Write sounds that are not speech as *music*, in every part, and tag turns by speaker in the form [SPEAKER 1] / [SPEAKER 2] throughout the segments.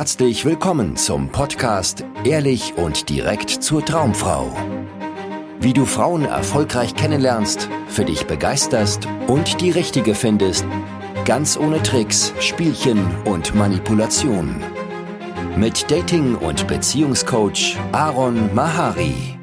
[SPEAKER 1] Herzlich willkommen zum Podcast Ehrlich und direkt zur Traumfrau. Wie du Frauen erfolgreich kennenlernst, für dich begeisterst und die richtige findest, ganz ohne Tricks, Spielchen und Manipulation. Mit Dating- und Beziehungscoach Aaron Mahari.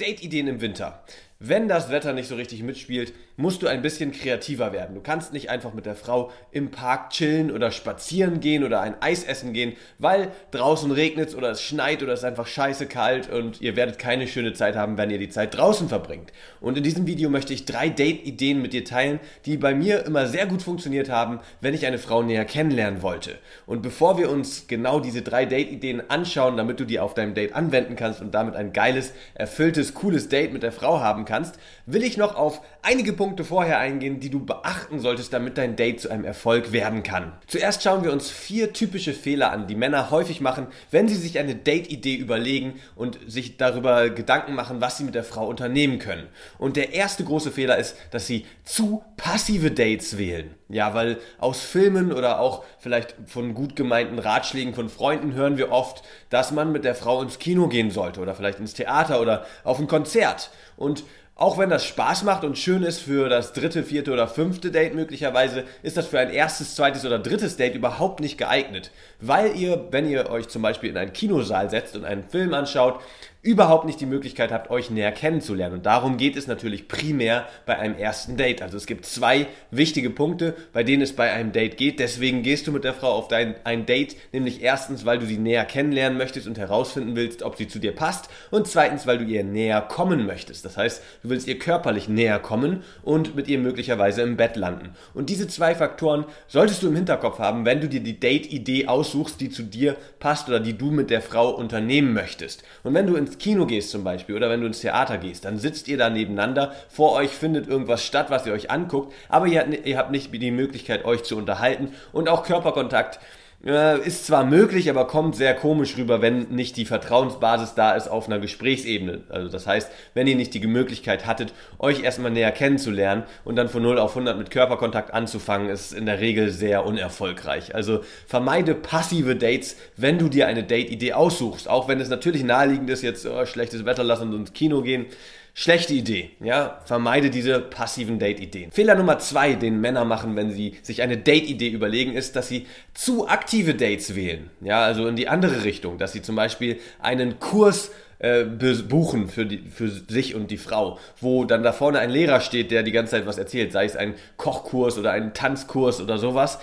[SPEAKER 2] Date-Ideen im Winter. Wenn das Wetter nicht so richtig mitspielt, musst du ein bisschen kreativer werden. Du kannst nicht einfach mit der Frau im Park chillen oder spazieren gehen oder ein Eis essen gehen, weil draußen regnet oder es schneit oder es ist einfach scheiße kalt und ihr werdet keine schöne Zeit haben, wenn ihr die Zeit draußen verbringt. Und in diesem Video möchte ich drei Date-Ideen mit dir teilen, die bei mir immer sehr gut funktioniert haben, wenn ich eine Frau näher kennenlernen wollte. Und bevor wir uns genau diese drei Date-Ideen anschauen, damit du die auf deinem Date anwenden kannst und damit ein geiles, erfülltes, cooles Date mit der Frau haben kannst, will ich noch auf einige Punkte Punkte vorher eingehen, die du beachten solltest, damit dein Date zu einem Erfolg werden kann. Zuerst schauen wir uns vier typische Fehler an, die Männer häufig machen, wenn sie sich eine Date-Idee überlegen und sich darüber Gedanken machen, was sie mit der Frau unternehmen können. Und der erste große Fehler ist, dass sie zu passive Dates wählen. Ja, weil aus Filmen oder auch vielleicht von gut gemeinten Ratschlägen von Freunden hören wir oft, dass man mit der Frau ins Kino gehen sollte oder vielleicht ins Theater oder auf ein Konzert. Und auch wenn das Spaß macht und schön ist für das dritte, vierte oder fünfte Date möglicherweise, ist das für ein erstes, zweites oder drittes Date überhaupt nicht geeignet. Weil ihr, wenn ihr euch zum Beispiel in einen Kinosaal setzt und einen Film anschaut, überhaupt nicht die Möglichkeit habt, euch näher kennenzulernen. Und darum geht es natürlich primär bei einem ersten Date. Also es gibt zwei wichtige Punkte, bei denen es bei einem Date geht. Deswegen gehst du mit der Frau auf dein, ein Date, nämlich erstens, weil du sie näher kennenlernen möchtest und herausfinden willst, ob sie zu dir passt. Und zweitens, weil du ihr näher kommen möchtest. Das heißt, du willst ihr körperlich näher kommen und mit ihr möglicherweise im Bett landen. Und diese zwei Faktoren solltest du im Hinterkopf haben, wenn du dir die Date-Idee aussuchst, die zu dir passt oder die du mit der Frau unternehmen möchtest. Und wenn du ins ins Kino gehst zum Beispiel oder wenn du ins Theater gehst, dann sitzt ihr da nebeneinander, vor euch findet irgendwas statt, was ihr euch anguckt, aber ihr, habt nicht die Möglichkeit, euch zu unterhalten und auch Körperkontakt ist zwar möglich, aber kommt sehr komisch rüber, wenn nicht die Vertrauensbasis da ist auf einer Gesprächsebene. Also das heißt, wenn ihr nicht die Möglichkeit hattet, euch erstmal näher kennenzulernen und dann von 0 auf 100 mit Körperkontakt anzufangen, ist in der Regel sehr unerfolgreich. Also vermeide passive Dates, wenn du dir eine Date-Idee aussuchst. Auch wenn es natürlich naheliegend ist, jetzt oh, schlechtes Wetter, lass uns ins Kino gehen. Schlechte Idee, ja. Vermeide diese passiven Date-Ideen. Fehler Nummer zwei, den Männer machen, wenn sie sich eine Date-Idee überlegen, ist, dass sie zu aktive Dates wählen. Ja, also in die andere Richtung, dass sie zum Beispiel einen Kurs äh, buchen für, die, für sich und die Frau, wo dann da vorne ein Lehrer steht, der die ganze Zeit was erzählt, sei es ein Kochkurs oder ein Tanzkurs oder sowas.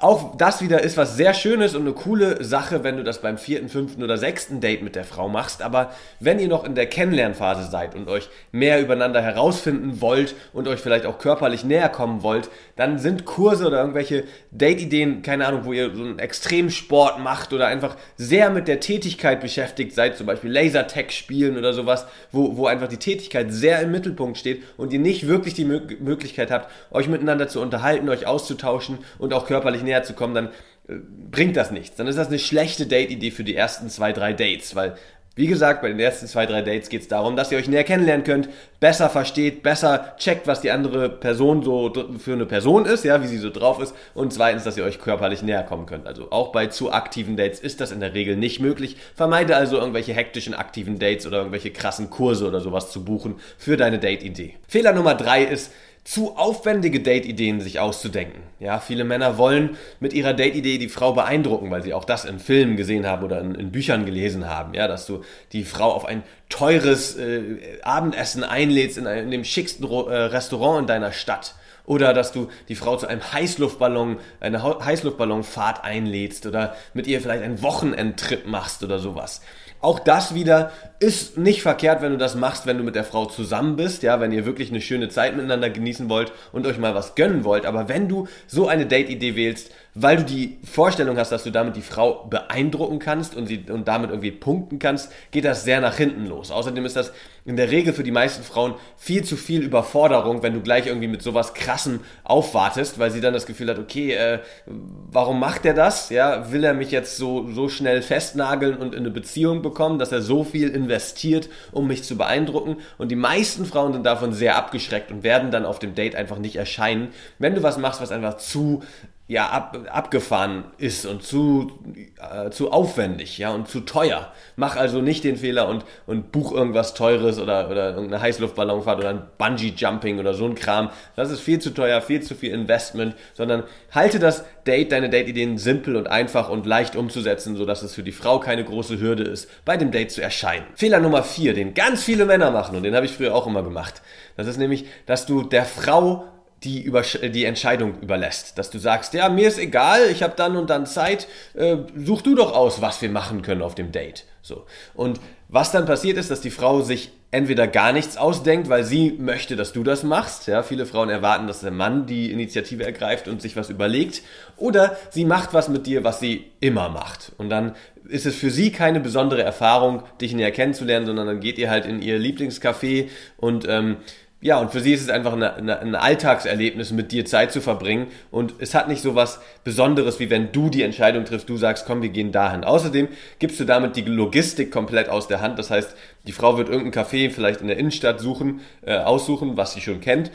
[SPEAKER 2] Auch das wieder ist was sehr Schönes und eine coole Sache, wenn du das beim vierten, fünften oder sechsten Date mit der Frau machst. Aber wenn ihr noch in der Kennenlernphase seid und euch mehr übereinander herausfinden wollt und euch vielleicht auch körperlich näher kommen wollt, dann sind Kurse oder irgendwelche Date-Ideen, keine Ahnung, wo ihr so einen Extremsport macht oder einfach sehr mit der Tätigkeit beschäftigt seid, zum Beispiel Lasertag spielen oder sowas, wo, wo einfach die Tätigkeit sehr im Mittelpunkt steht und ihr nicht wirklich die Möglichkeit habt, euch miteinander zu unterhalten, euch auszutauschen und auch körperlich näher zu kommen, dann äh, bringt das nichts. Dann ist das eine schlechte Date-Idee für die ersten zwei, drei Dates, weil wie gesagt, bei den ersten zwei, drei Dates geht es darum, dass ihr euch näher kennenlernen könnt, besser versteht, besser checkt, was die andere Person so für eine Person ist, ja, wie sie so drauf ist. Und zweitens, dass ihr euch körperlich näher kommen könnt. Also auch bei zu aktiven Dates ist das in der Regel nicht möglich. Vermeide also irgendwelche hektischen aktiven Dates oder irgendwelche krassen Kurse oder sowas zu buchen für deine Date-Idee. Fehler Nummer drei ist, zu aufwendige Date-Ideen sich auszudenken. Ja, viele Männer wollen mit ihrer Date-Idee die Frau beeindrucken, weil sie auch das in Filmen gesehen haben oder in, in Büchern gelesen haben. Ja, dass du die Frau auf ein teures äh, Abendessen einlädst in, in dem schicksten äh, Restaurant in deiner Stadt. Oder dass du die Frau zu einem Heißluftballon, eine Heißluftballonfahrt einlädst oder mit ihr vielleicht einen Wochenendtrip machst oder sowas. Auch das wieder ist nicht verkehrt, wenn du das machst, wenn du mit der Frau zusammen bist, ja, wenn ihr wirklich eine schöne Zeit miteinander genießen wollt und euch mal was gönnen wollt. Aber wenn du so eine Date-Idee wählst, weil du die Vorstellung hast, dass du damit die Frau beeindrucken kannst und sie und damit irgendwie punkten kannst, geht das sehr nach hinten los. Außerdem ist das in der Regel für die meisten Frauen viel zu viel Überforderung, wenn du gleich irgendwie mit sowas krassem aufwartest, weil sie dann das Gefühl hat, okay, äh, warum macht er das? Ja, will er mich jetzt so so schnell festnageln und in eine Beziehung bekommen, dass er so viel investiert, um mich zu beeindrucken? Und die meisten Frauen sind davon sehr abgeschreckt und werden dann auf dem Date einfach nicht erscheinen, wenn du was machst, was einfach zu ja, ab, abgefahren ist und zu äh, zu aufwendig, ja, und zu teuer. Mach also nicht den Fehler und, und buch irgendwas Teures oder, oder irgendeine Heißluftballonfahrt oder ein Bungee-Jumping oder so ein Kram. Das ist viel zu teuer, viel zu viel Investment, sondern halte das Date, deine Date-Ideen simpel und einfach und leicht umzusetzen, sodass es für die Frau keine große Hürde ist, bei dem Date zu erscheinen. Fehler Nummer vier, den ganz viele Männer machen und den habe ich früher auch immer gemacht. Das ist nämlich, dass du der Frau die, über, die Entscheidung überlässt. Dass du sagst, ja, mir ist egal, ich habe dann und dann Zeit, äh, such du doch aus, was wir machen können auf dem Date. So. Und was dann passiert ist, dass die Frau sich entweder gar nichts ausdenkt, weil sie möchte, dass du das machst. Ja, viele Frauen erwarten, dass der Mann die Initiative ergreift und sich was überlegt. Oder sie macht was mit dir, was sie immer macht. Und dann ist es für sie keine besondere Erfahrung, dich näher kennenzulernen, sondern dann geht ihr halt in ihr Lieblingscafé und ähm, ja, und für sie ist es einfach eine, eine, ein Alltagserlebnis, mit dir Zeit zu verbringen. Und es hat nicht so was Besonderes, wie wenn du die Entscheidung triffst, du sagst, komm, wir gehen dahin. Außerdem gibst du damit die Logistik komplett aus der Hand. Das heißt, die Frau wird irgendein Café vielleicht in der Innenstadt suchen, äh, aussuchen, was sie schon kennt.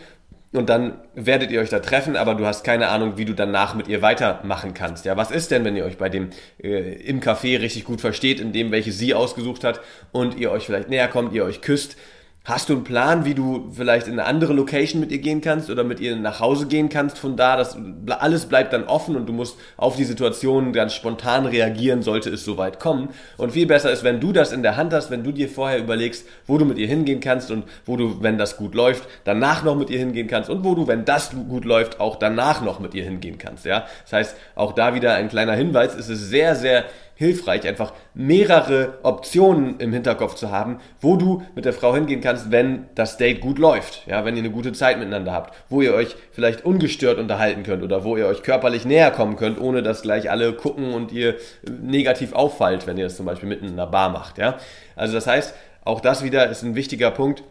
[SPEAKER 2] Und dann werdet ihr euch da treffen, aber du hast keine Ahnung, wie du danach mit ihr weitermachen kannst. Ja, was ist denn, wenn ihr euch bei dem äh, im Café richtig gut versteht, in dem welche sie ausgesucht hat und ihr euch vielleicht näher kommt, ihr euch küsst? Hast du einen Plan, wie du vielleicht in eine andere Location mit ihr gehen kannst oder mit ihr nach Hause gehen kannst von da? Das alles bleibt dann offen und du musst auf die Situation ganz spontan reagieren, sollte es soweit kommen. Und viel besser ist, wenn du das in der Hand hast, wenn du dir vorher überlegst, wo du mit ihr hingehen kannst und wo du, wenn das gut läuft, danach noch mit ihr hingehen kannst und wo du, wenn das gut läuft, auch danach noch mit ihr hingehen kannst. Ja, das heißt, auch da wieder ein kleiner Hinweis: Es ist sehr, sehr hilfreich, einfach mehrere Optionen im Hinterkopf zu haben, wo du mit der Frau hingehen kannst, wenn das Date gut läuft, ja, wenn ihr eine gute Zeit miteinander habt, wo ihr euch vielleicht ungestört unterhalten könnt oder wo ihr euch körperlich näher kommen könnt, ohne dass gleich alle gucken und ihr negativ auffallt, wenn ihr das zum Beispiel mitten in einer Bar macht, ja. Also das heißt, auch das wieder ist ein wichtiger Punkt.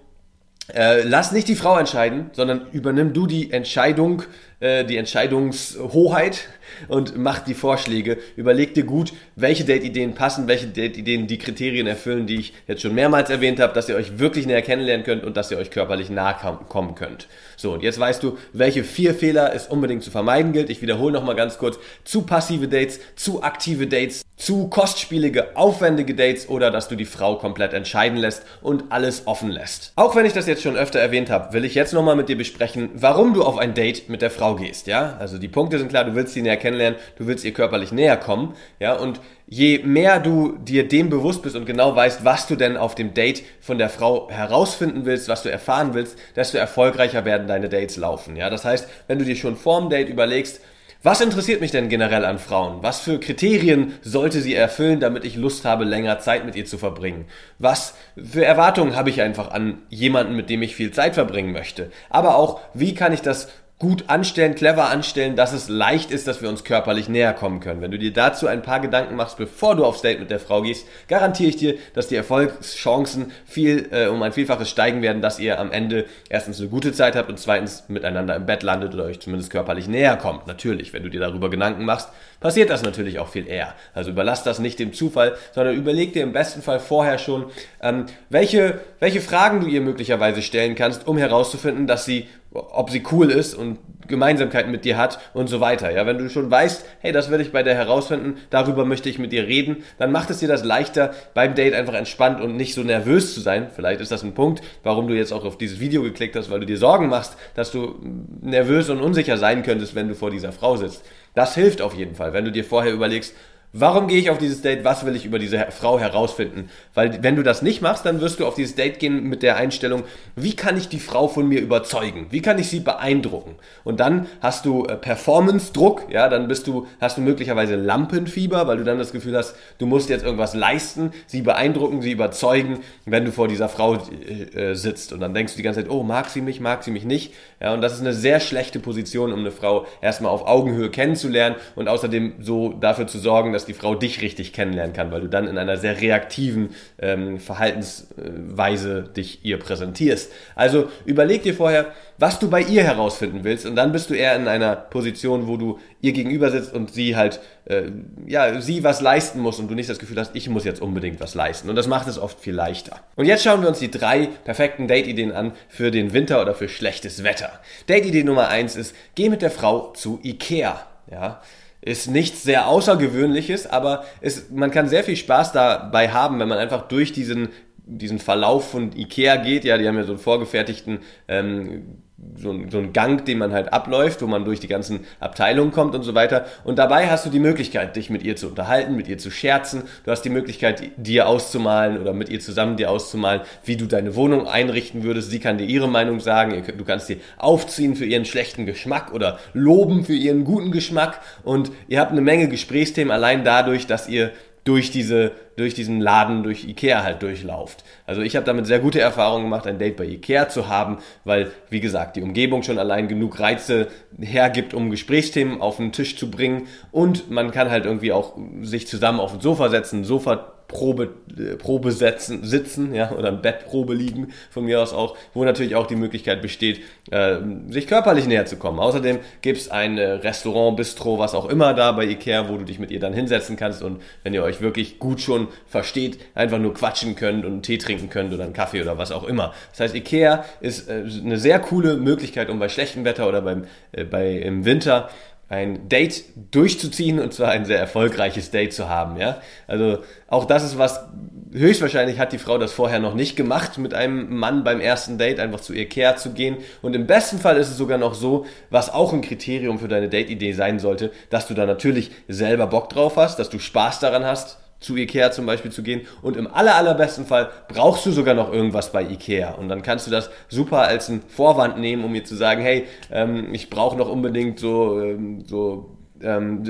[SPEAKER 2] Äh, lass nicht die Frau entscheiden, sondern übernimm du die Entscheidung äh, die Entscheidungshoheit und macht die Vorschläge. Überleg dir gut, welche Date-Ideen passen, welche Date-Ideen die Kriterien erfüllen, die ich jetzt schon mehrmals erwähnt habe, dass ihr euch wirklich näher kennenlernen könnt und dass ihr euch körperlich nahe kommen könnt. So, und jetzt weißt du, welche vier Fehler es unbedingt zu vermeiden gilt. Ich wiederhole nochmal ganz kurz. Zu passive Dates, zu aktive Dates, zu kostspielige, aufwendige Dates oder dass du die Frau komplett entscheiden lässt und alles offen lässt. Auch wenn ich das jetzt schon öfter erwähnt habe, will ich jetzt nochmal mit dir besprechen, warum du auf ein Date mit der Frau Frau gehst, ja. Also die Punkte sind klar, du willst sie näher kennenlernen, du willst ihr körperlich näher kommen, ja. Und je mehr du dir dem bewusst bist und genau weißt, was du denn auf dem Date von der Frau herausfinden willst, was du erfahren willst, desto erfolgreicher werden deine Dates laufen, ja. Das heißt, wenn du dir schon vorm Date überlegst, was interessiert mich denn generell an Frauen? Was für Kriterien sollte sie erfüllen, damit ich Lust habe, länger Zeit mit ihr zu verbringen? Was für Erwartungen habe ich einfach an jemanden, mit dem ich viel Zeit verbringen möchte? Aber auch, wie kann ich das gut anstellen, clever anstellen, dass es leicht ist, dass wir uns körperlich näher kommen können. Wenn du dir dazu ein paar Gedanken machst, bevor du aufs Date mit der Frau gehst, garantiere ich dir, dass die Erfolgschancen viel äh, um ein Vielfaches steigen werden, dass ihr am Ende erstens eine gute Zeit habt und zweitens miteinander im Bett landet oder euch zumindest körperlich näher kommt. Natürlich, wenn du dir darüber Gedanken machst, passiert das natürlich auch viel eher. Also überlass das nicht dem Zufall, sondern überleg dir im besten Fall vorher schon, ähm, welche, welche Fragen du ihr möglicherweise stellen kannst, um herauszufinden, dass sie ob sie cool ist und Gemeinsamkeiten mit dir hat und so weiter. Ja, wenn du schon weißt, hey, das werde ich bei der herausfinden, darüber möchte ich mit dir reden, dann macht es dir das leichter, beim Date einfach entspannt und nicht so nervös zu sein. Vielleicht ist das ein Punkt, warum du jetzt auch auf dieses Video geklickt hast, weil du dir Sorgen machst, dass du nervös und unsicher sein könntest, wenn du vor dieser Frau sitzt. Das hilft auf jeden Fall, wenn du dir vorher überlegst, Warum gehe ich auf dieses Date? Was will ich über diese Frau herausfinden? Weil wenn du das nicht machst, dann wirst du auf dieses Date gehen mit der Einstellung, wie kann ich die Frau von mir überzeugen? Wie kann ich sie beeindrucken? Und dann hast du äh, Performance-Druck, ja, dann bist du, hast du möglicherweise Lampenfieber, weil du dann das Gefühl hast, du musst jetzt irgendwas leisten, sie beeindrucken, sie überzeugen, wenn du vor dieser Frau äh, äh, sitzt. Und dann denkst du die ganze Zeit, oh, mag sie mich, mag sie mich nicht? Ja, und das ist eine sehr schlechte Position, um eine Frau erstmal auf Augenhöhe kennenzulernen und außerdem so dafür zu sorgen, dass dass die Frau dich richtig kennenlernen kann, weil du dann in einer sehr reaktiven ähm, Verhaltensweise dich ihr präsentierst. Also überleg dir vorher, was du bei ihr herausfinden willst und dann bist du eher in einer Position, wo du ihr gegenüber sitzt und sie halt, äh, ja, sie was leisten muss und du nicht das Gefühl hast, ich muss jetzt unbedingt was leisten. Und das macht es oft viel leichter. Und jetzt schauen wir uns die drei perfekten Date-Ideen an für den Winter oder für schlechtes Wetter. Date-Idee Nummer eins ist, geh mit der Frau zu Ikea. Ja, ist nichts sehr Außergewöhnliches, aber es, man kann sehr viel Spaß dabei haben, wenn man einfach durch diesen, diesen Verlauf von Ikea geht. Ja, die haben ja so einen vorgefertigten ähm, so ein, so ein Gang, den man halt abläuft, wo man durch die ganzen Abteilungen kommt und so weiter. Und dabei hast du die Möglichkeit, dich mit ihr zu unterhalten, mit ihr zu scherzen. Du hast die Möglichkeit, dir auszumalen oder mit ihr zusammen dir auszumalen, wie du deine Wohnung einrichten würdest. Sie kann dir ihre Meinung sagen. Du kannst sie aufziehen für ihren schlechten Geschmack oder loben für ihren guten Geschmack. Und ihr habt eine Menge Gesprächsthemen allein dadurch, dass ihr durch diese durch diesen Laden durch Ikea halt durchlauft. Also ich habe damit sehr gute Erfahrungen gemacht, ein Date bei Ikea zu haben, weil wie gesagt die Umgebung schon allein genug Reize hergibt, um Gesprächsthemen auf den Tisch zu bringen und man kann halt irgendwie auch sich zusammen auf ein Sofa setzen, Sofa Probe, äh, Probe setzen, sitzen, ja, oder im Bettprobe liegen, von mir aus auch, wo natürlich auch die Möglichkeit besteht, äh, sich körperlich näher zu kommen. Außerdem gibt's ein äh, Restaurant, Bistro, was auch immer da bei Ikea, wo du dich mit ihr dann hinsetzen kannst und wenn ihr euch wirklich gut schon versteht, einfach nur quatschen könnt und einen Tee trinken könnt oder einen Kaffee oder was auch immer. Das heißt, Ikea ist äh, eine sehr coole Möglichkeit, um bei schlechtem Wetter oder beim, äh, bei, im Winter ein Date durchzuziehen und zwar ein sehr erfolgreiches Date zu haben, ja. Also auch das ist was, höchstwahrscheinlich hat die Frau das vorher noch nicht gemacht, mit einem Mann beim ersten Date einfach zu ihr Care zu gehen. Und im besten Fall ist es sogar noch so, was auch ein Kriterium für deine Date-Idee sein sollte, dass du da natürlich selber Bock drauf hast, dass du Spaß daran hast, zu Ikea zum Beispiel zu gehen. Und im aller, allerbesten Fall brauchst du sogar noch irgendwas bei Ikea. Und dann kannst du das super als einen Vorwand nehmen, um mir zu sagen, hey, ähm, ich brauche noch unbedingt so, ähm, so ähm,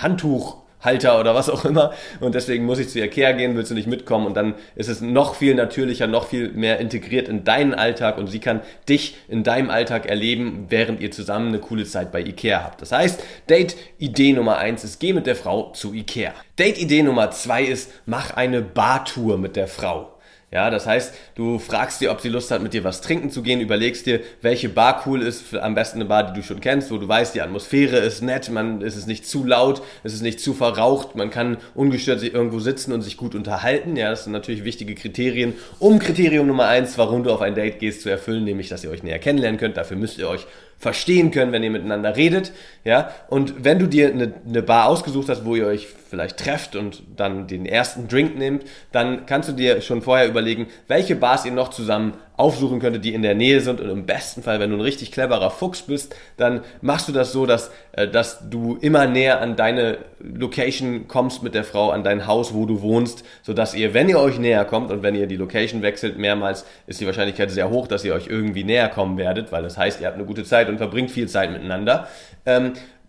[SPEAKER 2] Handtuch. Halter oder was auch immer. Und deswegen muss ich zu Ikea gehen, willst du nicht mitkommen? Und dann ist es noch viel natürlicher, noch viel mehr integriert in deinen Alltag und sie kann dich in deinem Alltag erleben, während ihr zusammen eine coole Zeit bei Ikea habt. Das heißt, Date-Idee Nummer eins ist, geh mit der Frau zu Ikea. Date-Idee Nummer zwei ist, mach eine Bartour mit der Frau. Ja, das heißt, du fragst dir, ob sie Lust hat, mit dir was trinken zu gehen, überlegst dir, welche Bar cool ist, am besten eine Bar, die du schon kennst, wo du weißt, die Atmosphäre ist nett, man, es ist nicht zu laut, es ist nicht zu verraucht, man kann ungestört sich irgendwo sitzen und sich gut unterhalten. Ja, das sind natürlich wichtige Kriterien, um Kriterium Nummer eins, warum du auf ein Date gehst, zu erfüllen, nämlich, dass ihr euch näher kennenlernen könnt. Dafür müsst ihr euch verstehen können, wenn ihr miteinander redet, ja. Und wenn du dir eine, eine Bar ausgesucht hast, wo ihr euch vielleicht trefft und dann den ersten Drink nehmt, dann kannst du dir schon vorher überlegen, welche Bars ihr noch zusammen aufsuchen könntet, die in der Nähe sind und im besten Fall, wenn du ein richtig cleverer Fuchs bist, dann machst du das so, dass, äh, dass du immer näher an deine Location kommst mit der Frau, an dein Haus, wo du wohnst, sodass ihr, wenn ihr euch näher kommt und wenn ihr die Location wechselt mehrmals, ist die Wahrscheinlichkeit sehr hoch, dass ihr euch irgendwie näher kommen werdet, weil das heißt, ihr habt eine gute Zeit und verbringt viel Zeit miteinander.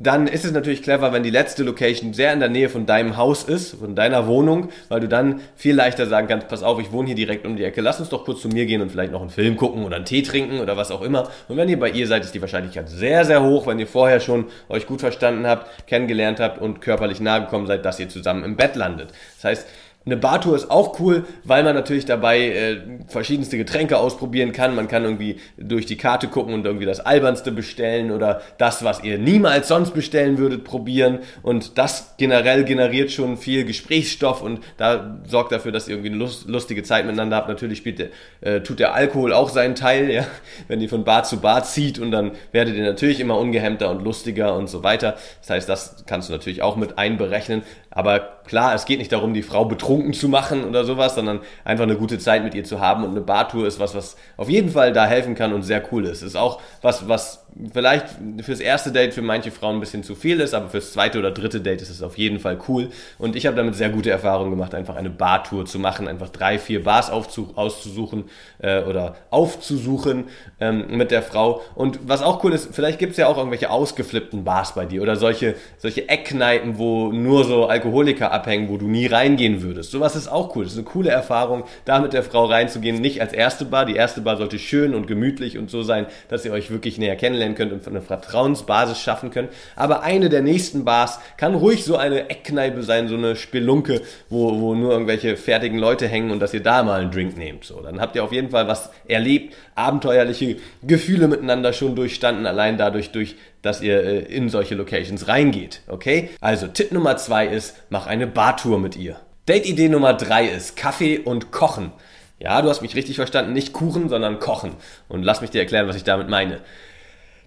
[SPEAKER 2] Dann ist es natürlich clever, wenn die letzte Location sehr in der Nähe von deinem Haus ist, von deiner Wohnung, weil du dann viel leichter sagen kannst, pass auf, ich wohne hier direkt um die Ecke, lass uns doch kurz zu mir gehen und vielleicht noch einen Film gucken oder einen Tee trinken oder was auch immer. Und wenn ihr bei ihr seid, ist die Wahrscheinlichkeit sehr, sehr hoch, wenn ihr vorher schon euch gut verstanden habt, kennengelernt habt und körperlich nahe gekommen seid, dass ihr zusammen im Bett landet. Das heißt, eine Bartour ist auch cool, weil man natürlich dabei äh, verschiedenste Getränke ausprobieren kann. Man kann irgendwie durch die Karte gucken und irgendwie das Albernste bestellen oder das, was ihr niemals sonst bestellen würdet, probieren. Und das generell generiert schon viel Gesprächsstoff und da sorgt dafür, dass ihr irgendwie eine lustige Zeit miteinander habt. Natürlich spielt der, äh, tut der Alkohol auch seinen Teil, ja, *laughs* wenn ihr von Bar zu Bar zieht und dann werdet ihr natürlich immer ungehemmter und lustiger und so weiter. Das heißt, das kannst du natürlich auch mit einberechnen. Aber klar, es geht nicht darum, die Frau betrunken zu machen oder sowas, sondern einfach eine gute Zeit mit ihr zu haben. Und eine Bartour ist was, was auf jeden Fall da helfen kann und sehr cool ist. Ist auch was, was vielleicht fürs erste Date für manche Frauen ein bisschen zu viel ist, aber fürs zweite oder dritte Date ist es auf jeden Fall cool. Und ich habe damit sehr gute Erfahrungen gemacht, einfach eine Bartour zu machen, einfach drei, vier Bars auszusuchen äh, oder aufzusuchen ähm, mit der Frau. Und was auch cool ist, vielleicht gibt es ja auch irgendwelche ausgeflippten Bars bei dir oder solche, solche Eckkneipen, wo nur so Alkoholiker abhängen, wo du nie reingehen würdest. Sowas ist auch cool. Das ist eine coole Erfahrung, da mit der Frau reinzugehen, nicht als erste Bar. Die erste Bar sollte schön und gemütlich und so sein, dass ihr euch wirklich näher kennenlernen könnt und eine Vertrauensbasis schaffen könnt. Aber eine der nächsten Bars kann ruhig so eine Eckkneipe sein, so eine Spelunke, wo, wo nur irgendwelche fertigen Leute hängen und dass ihr da mal einen Drink nehmt. So, dann habt ihr auf jeden Fall was erlebt, abenteuerliche Gefühle miteinander schon durchstanden, allein dadurch durch dass ihr äh, in solche Locations reingeht. Okay? Also Tipp Nummer zwei ist, mach eine Bartour mit ihr. Date-Idee Nummer drei ist Kaffee und Kochen. Ja, du hast mich richtig verstanden, nicht Kuchen, sondern Kochen. Und lass mich dir erklären, was ich damit meine.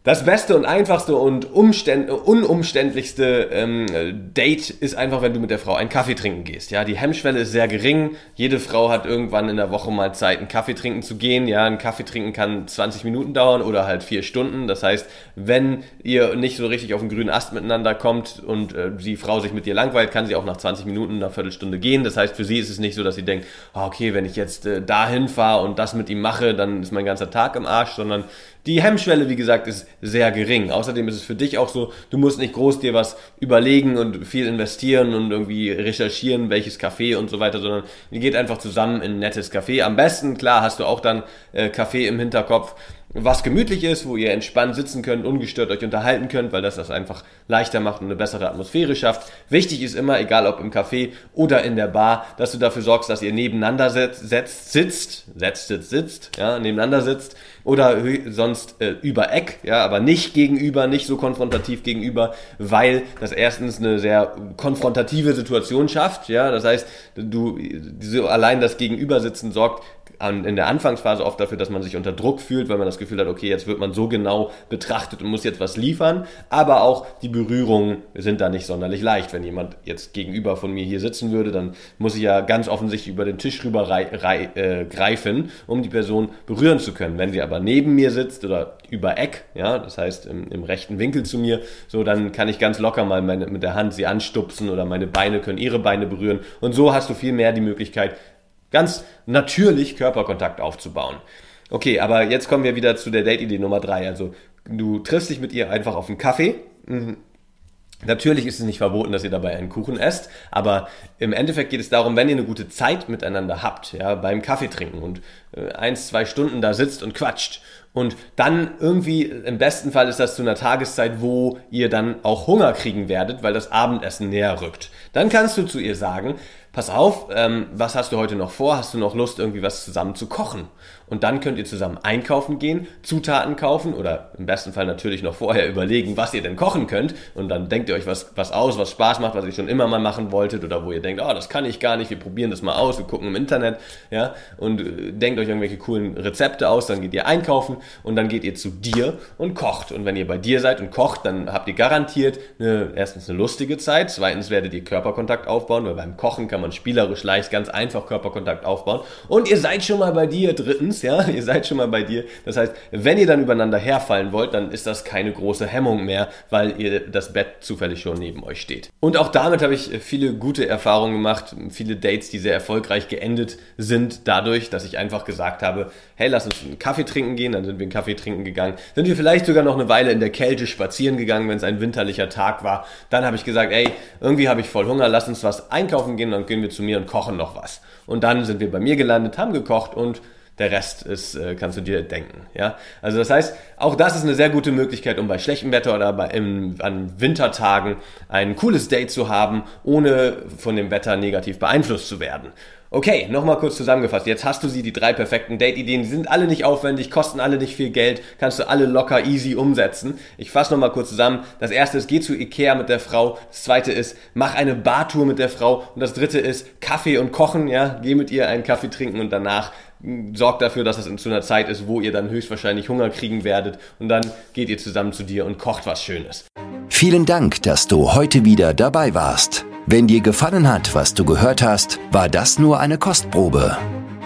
[SPEAKER 2] Das beste und einfachste und unumständlichste ähm, Date ist einfach, wenn du mit der Frau einen Kaffee trinken gehst. Ja, die Hemmschwelle ist sehr gering. Jede Frau hat irgendwann in der Woche mal Zeit, einen Kaffee trinken zu gehen. Ja, ein Kaffee trinken kann 20 Minuten dauern oder halt vier Stunden. Das heißt, wenn ihr nicht so richtig auf den grünen Ast miteinander kommt und äh, die Frau sich mit dir langweilt, kann sie auch nach 20 Minuten, einer Viertelstunde gehen. Das heißt, für sie ist es nicht so, dass sie denkt, oh, okay, wenn ich jetzt äh, dahin fahre und das mit ihm mache, dann ist mein ganzer Tag im Arsch, sondern die Hemmschwelle, wie gesagt, ist sehr gering. Außerdem ist es für dich auch so, du musst nicht groß dir was überlegen und viel investieren und irgendwie recherchieren, welches Café und so weiter, sondern ihr geht einfach zusammen in ein nettes Café. Am besten, klar, hast du auch dann äh, Kaffee im Hinterkopf, was gemütlich ist, wo ihr entspannt sitzen könnt, ungestört euch unterhalten könnt, weil das das einfach leichter macht und eine bessere Atmosphäre schafft. Wichtig ist immer, egal ob im Café oder in der Bar, dass du dafür sorgst, dass ihr nebeneinander setzt, sitzt, sitzt, sitzt, sitzt, ja, nebeneinander sitzt oder sonst äh, über Eck, ja, aber nicht gegenüber, nicht so konfrontativ gegenüber, weil das erstens eine sehr konfrontative Situation schafft, ja, das heißt, du so allein das Gegenübersitzen sorgt in der Anfangsphase oft dafür, dass man sich unter Druck fühlt, weil man das Gefühl hat, okay, jetzt wird man so genau betrachtet und muss jetzt was liefern. Aber auch die Berührungen sind da nicht sonderlich leicht. Wenn jemand jetzt gegenüber von mir hier sitzen würde, dann muss ich ja ganz offensichtlich über den Tisch rüber äh, greifen, um die Person berühren zu können. Wenn sie aber neben mir sitzt oder über Eck, ja, das heißt im, im rechten Winkel zu mir, so dann kann ich ganz locker mal meine, mit der Hand sie anstupsen oder meine Beine können ihre Beine berühren. Und so hast du viel mehr die Möglichkeit, ganz natürlich Körperkontakt aufzubauen. Okay, aber jetzt kommen wir wieder zu der Date-Idee Nummer drei. Also du triffst dich mit ihr einfach auf einen Kaffee. Mhm. Natürlich ist es nicht verboten, dass ihr dabei einen Kuchen esst, aber im Endeffekt geht es darum, wenn ihr eine gute Zeit miteinander habt, ja, beim Kaffee trinken und äh, eins, zwei Stunden da sitzt und quatscht und dann irgendwie, im besten Fall ist das zu einer Tageszeit, wo ihr dann auch Hunger kriegen werdet, weil das Abendessen näher rückt. Dann kannst du zu ihr sagen, pass auf, ähm, was hast du heute noch vor? Hast du noch Lust, irgendwie was zusammen zu kochen? Und dann könnt ihr zusammen einkaufen gehen, Zutaten kaufen oder im besten Fall natürlich noch vorher überlegen, was ihr denn kochen könnt. Und dann denkt ihr euch was, was aus, was Spaß macht, was ihr schon immer mal machen wolltet oder wo ihr denkt, oh, das kann ich gar nicht, wir probieren das mal aus, wir gucken im Internet, ja, und äh, denkt euch irgendwelche coolen Rezepte aus, dann geht ihr einkaufen und dann geht ihr zu dir und kocht. Und wenn ihr bei dir seid und kocht, dann habt ihr garantiert eine, erstens eine lustige Zeit, zweitens werdet ihr Körperkontakt aufbauen, weil beim Kochen kann man spielerisch leicht ganz einfach Körperkontakt aufbauen. Und ihr seid schon mal bei dir drittens, ja, *laughs* ihr seid schon mal bei dir. Das heißt, wenn ihr dann übereinander herfallen wollt, dann ist das keine große Hemmung mehr, weil ihr das Bett zufällig schon neben euch steht. Und auch damit habe ich viele gute Erfahrungen gemacht, viele Dates, die sehr erfolgreich geendet sind, dadurch, dass ich einfach gesagt habe, hey, lass uns einen Kaffee trinken gehen, dann sind wir einen Kaffee trinken gegangen, sind wir vielleicht sogar noch eine Weile in der Kälte spazieren gegangen, wenn es ein winterlicher Tag war. Dann habe ich gesagt, ey, irgendwie habe ich voll Hunger, lass uns was einkaufen gehen, dann gehen wir zu mir und kochen noch was. Und dann sind wir bei mir gelandet, haben gekocht und der Rest ist, äh, kannst du dir denken. Ja? Also das heißt, auch das ist eine sehr gute Möglichkeit, um bei schlechtem Wetter oder bei, im, an Wintertagen ein cooles Date zu haben, ohne von dem Wetter negativ beeinflusst zu werden. Okay, nochmal kurz zusammengefasst. Jetzt hast du sie, die drei perfekten Date-Ideen. Die sind alle nicht aufwendig, kosten alle nicht viel Geld, kannst du alle locker, easy umsetzen. Ich fasse nochmal kurz zusammen. Das erste ist, geh zu Ikea mit der Frau. Das zweite ist, mach eine Bartour mit der Frau. Und das dritte ist, Kaffee und Kochen, ja. Geh mit ihr einen Kaffee trinken und danach sorgt dafür, dass es zu einer Zeit ist, wo ihr dann höchstwahrscheinlich Hunger kriegen werdet. Und dann geht ihr zusammen zu dir und kocht was Schönes.
[SPEAKER 1] Vielen Dank, dass du heute wieder dabei warst. Wenn dir gefallen hat, was du gehört hast, war das nur eine Kostprobe.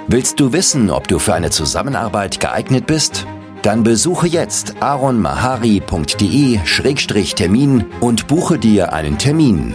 [SPEAKER 1] Willst du wissen, ob du für eine Zusammenarbeit geeignet bist? Dann besuche jetzt aronmahari.de-termin und buche dir einen Termin.